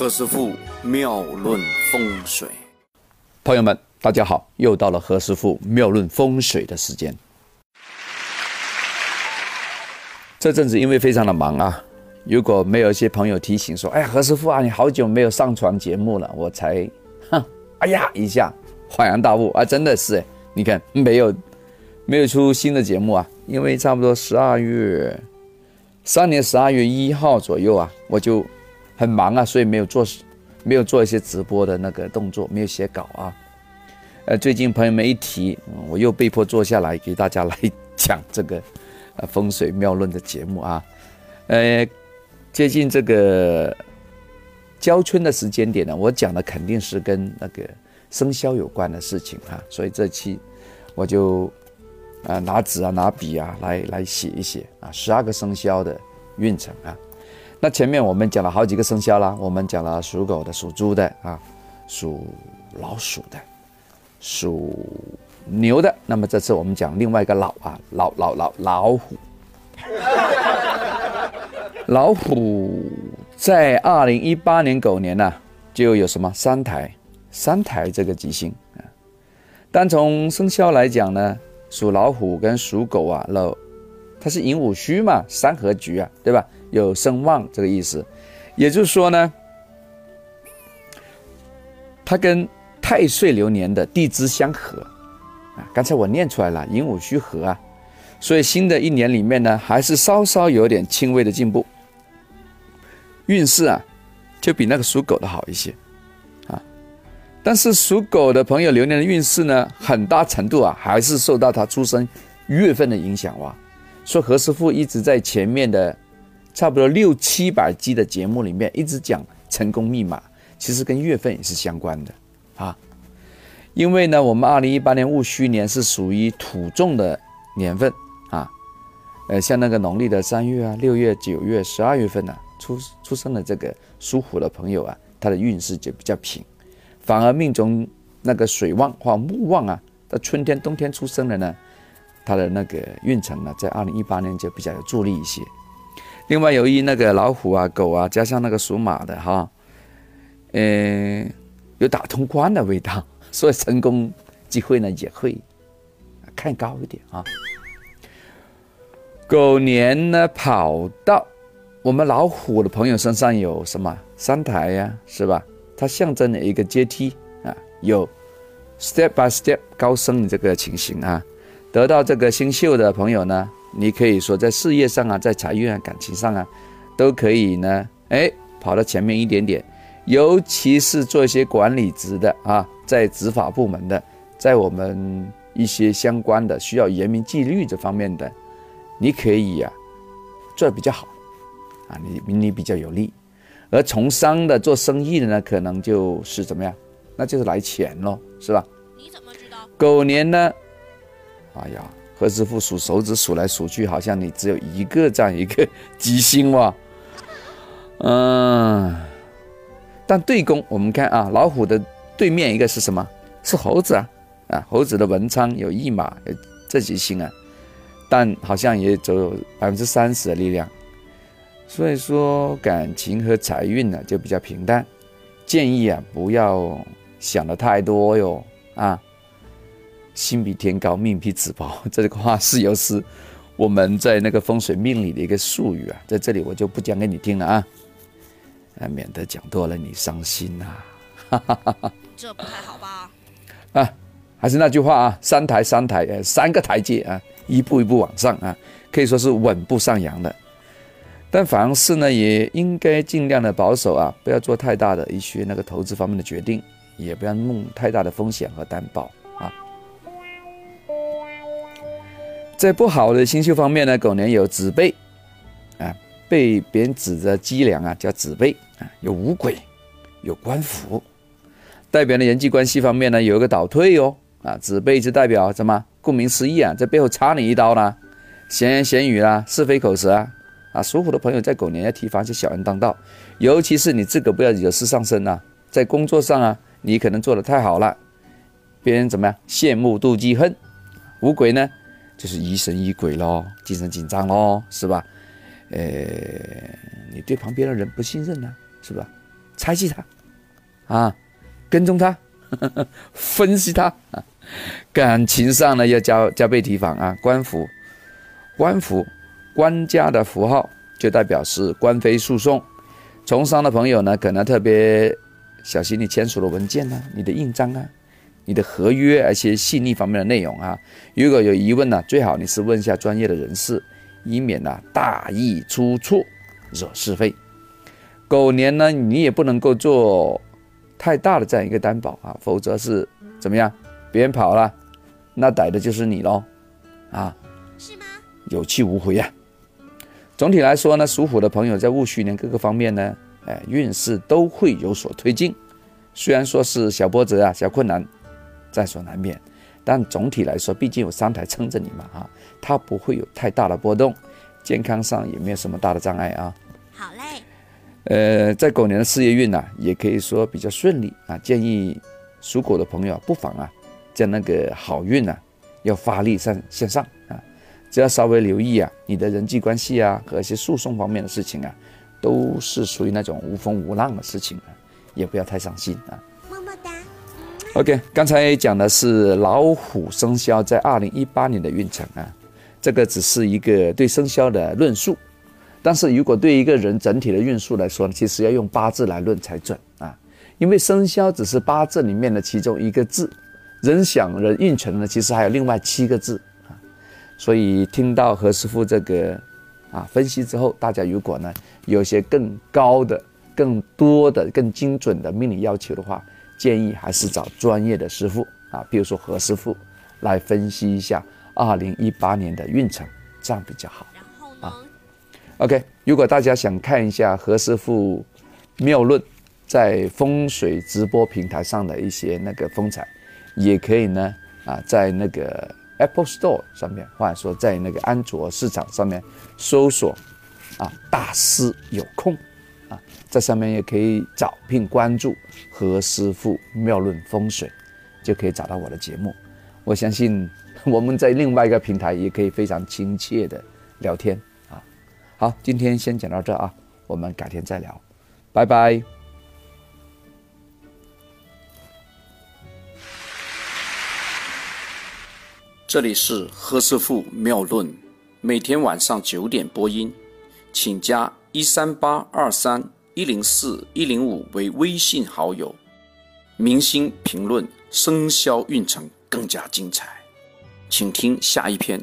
何师傅妙论风水，朋友们，大家好，又到了何师傅妙论风水的时间。这阵子因为非常的忙啊，如果没有一些朋友提醒说：“哎呀，何师傅啊，你好久没有上传节目了。”我才，哼，哎呀一下恍然大悟啊，真的是，你看没有没有出新的节目啊，因为差不多十二月三年十二月一号左右啊，我就很忙啊，所以没有做没有做一些直播的那个动作，没有写稿啊。呃，最近朋友们一提，我又被迫坐下来给大家来讲这个。风水妙论的节目啊，呃，接近这个交春的时间点呢，我讲的肯定是跟那个生肖有关的事情啊，所以这期我就啊拿纸啊拿笔啊来来写一写啊十二个生肖的运程啊。那前面我们讲了好几个生肖啦，我们讲了属狗的、属猪的啊、属老鼠的、属。牛的，那么这次我们讲另外一个老啊，老老老老虎。老虎在二零一八年狗年呢，就有什么三台，三台这个吉星啊。单从生肖来讲呢，属老虎跟属狗啊，老它是寅午戌嘛，三合局啊，对吧？有生旺这个意思，也就是说呢，它跟太岁流年的地支相合啊。刚才我念出来了，寅午戌合啊，所以新的一年里面呢，还是稍稍有点轻微的进步，运势啊，就比那个属狗的好一些啊。但是属狗的朋友流年的运势呢，很大程度啊，还是受到他出生月份的影响哇。说何师傅一直在前面的差不多六七百集的节目里面，一直讲成功密码，其实跟月份也是相关的啊。因为呢，我们二零一八年戊戌年是属于土重的年份啊，呃，像那个农历的三月啊、六月、九月、十二月份呢，出出生的这个属虎的朋友啊，他的运势就比较平，反而命中那个水旺或木旺啊，在春天、冬天出生的呢，他的那个运程呢，在二零一八年就比较有助力一些。另外，由于那个老虎啊、狗啊，加上那个属马的哈，嗯，有打通关的味道。所以成功机会呢也会看高一点啊。狗年呢跑到我们老虎的朋友身上有什么三台呀，是吧？它象征了一个阶梯啊，有 step by step 高升的这个情形啊。得到这个星宿的朋友呢，你可以说在事业上啊，在财运啊、感情上啊，都可以呢，哎，跑到前面一点点。尤其是做一些管理职的啊，在执法部门的，在我们一些相关的需要严明纪律这方面的，你可以呀做的比较好啊，你你比较有利。而从商的、做生意的呢，可能就是怎么样？那就是来钱喽，是吧？你怎么知道？狗年呢？哎呀，何师傅数手指数来数去，好像你只有一个这样一个吉星哇，嗯。但对宫，我们看啊，老虎的对面一个是什么？是猴子啊，啊，猴子的文昌有驿马，有这几星啊，但好像也只有百分之三十的力量，所以说感情和财运呢就比较平淡，建议啊不要想的太多哟啊，心比天高，命比纸薄，这个话是有时我们在那个风水命理的一个术语啊，在这里我就不讲给你听了啊。啊，免得讲多了你伤心呐！这不太好吧？啊，还是那句话啊，三台三台，呃，三个台阶啊，一步一步往上啊，可以说是稳步上扬的。但凡事呢，也应该尽量的保守啊，不要做太大的一些那个投资方面的决定，也不要弄太大的风险和担保在不好的星宿方面呢，狗年有子背啊。被别人指着脊梁啊，叫子背啊，有五鬼，有官府，代表的人际关系方面呢，有一个倒退哦啊，子背就代表什么？顾名思义啊，在背后插你一刀啦，闲言闲语啦，是非口舌啊啊，属虎的朋友在狗年要提防一些小人当道，尤其是你自个不要惹事上身呐，在工作上啊，你可能做的太好了，别人怎么样？羡慕妒忌恨，五鬼呢，就是疑神疑鬼喽，精神紧张喽，是吧？呃，你对旁边的人不信任呢，是吧？猜忌他，啊，跟踪他，分析他啊。感情上呢，要加加倍提防啊。官符，官符，官家的符号就代表是官非诉讼。从商的朋友呢，可能特别小心你签署的文件呢，你的印章啊，你的合约，而且细腻方面的内容啊。如果有疑问呢，最好你是问一下专业的人士，以免呢大意出错，惹是非。狗年呢，你也不能够做太大的这样一个担保啊，否则是怎么样？别人跑了，那逮的就是你喽，啊，是吗？有去无回啊。总体来说呢，属虎的朋友在戊戌年各个方面呢，哎，运势都会有所推进。虽然说是小波折啊，小困难在所难免，但总体来说，毕竟有三台撑着你嘛，啊，它不会有太大的波动，健康上也没有什么大的障碍啊。好嘞。呃，在狗年的事业运呢，也可以说比较顺利啊。建议属狗的朋友不妨啊。将那个好运呢，要发力向向上啊！只要稍微留意啊，你的人际关系啊和一些诉讼方面的事情啊，都是属于那种无风无浪的事情啊，也不要太伤心啊。OK，刚才讲的是老虎生肖在二零一八年的运程啊，这个只是一个对生肖的论述，但是如果对一个人整体的运数来说呢，其实要用八字来论才准啊，因为生肖只是八字里面的其中一个字。人想人运程呢，其实还有另外七个字啊，所以听到何师傅这个啊分析之后，大家如果呢有些更高的、更多的、更精准的命理要求的话，建议还是找专业的师傅啊，比如说何师傅来分析一下二零一八年的运程，这样比较好。然后呢？OK，如果大家想看一下何师傅妙论在风水直播平台上的一些那个风采。也可以呢，啊，在那个 Apple Store 上面，或者说在那个安卓市场上面搜索，啊，大师有空，啊，在上面也可以找并关注何师傅妙论风水，就可以找到我的节目。我相信我们在另外一个平台也可以非常亲切的聊天啊。好，今天先讲到这啊，我们改天再聊，拜拜。这里是何师傅妙论，每天晚上九点播音，请加一三八二三一零四一零五为微信好友。明星评论生肖运程更加精彩，请听下一篇。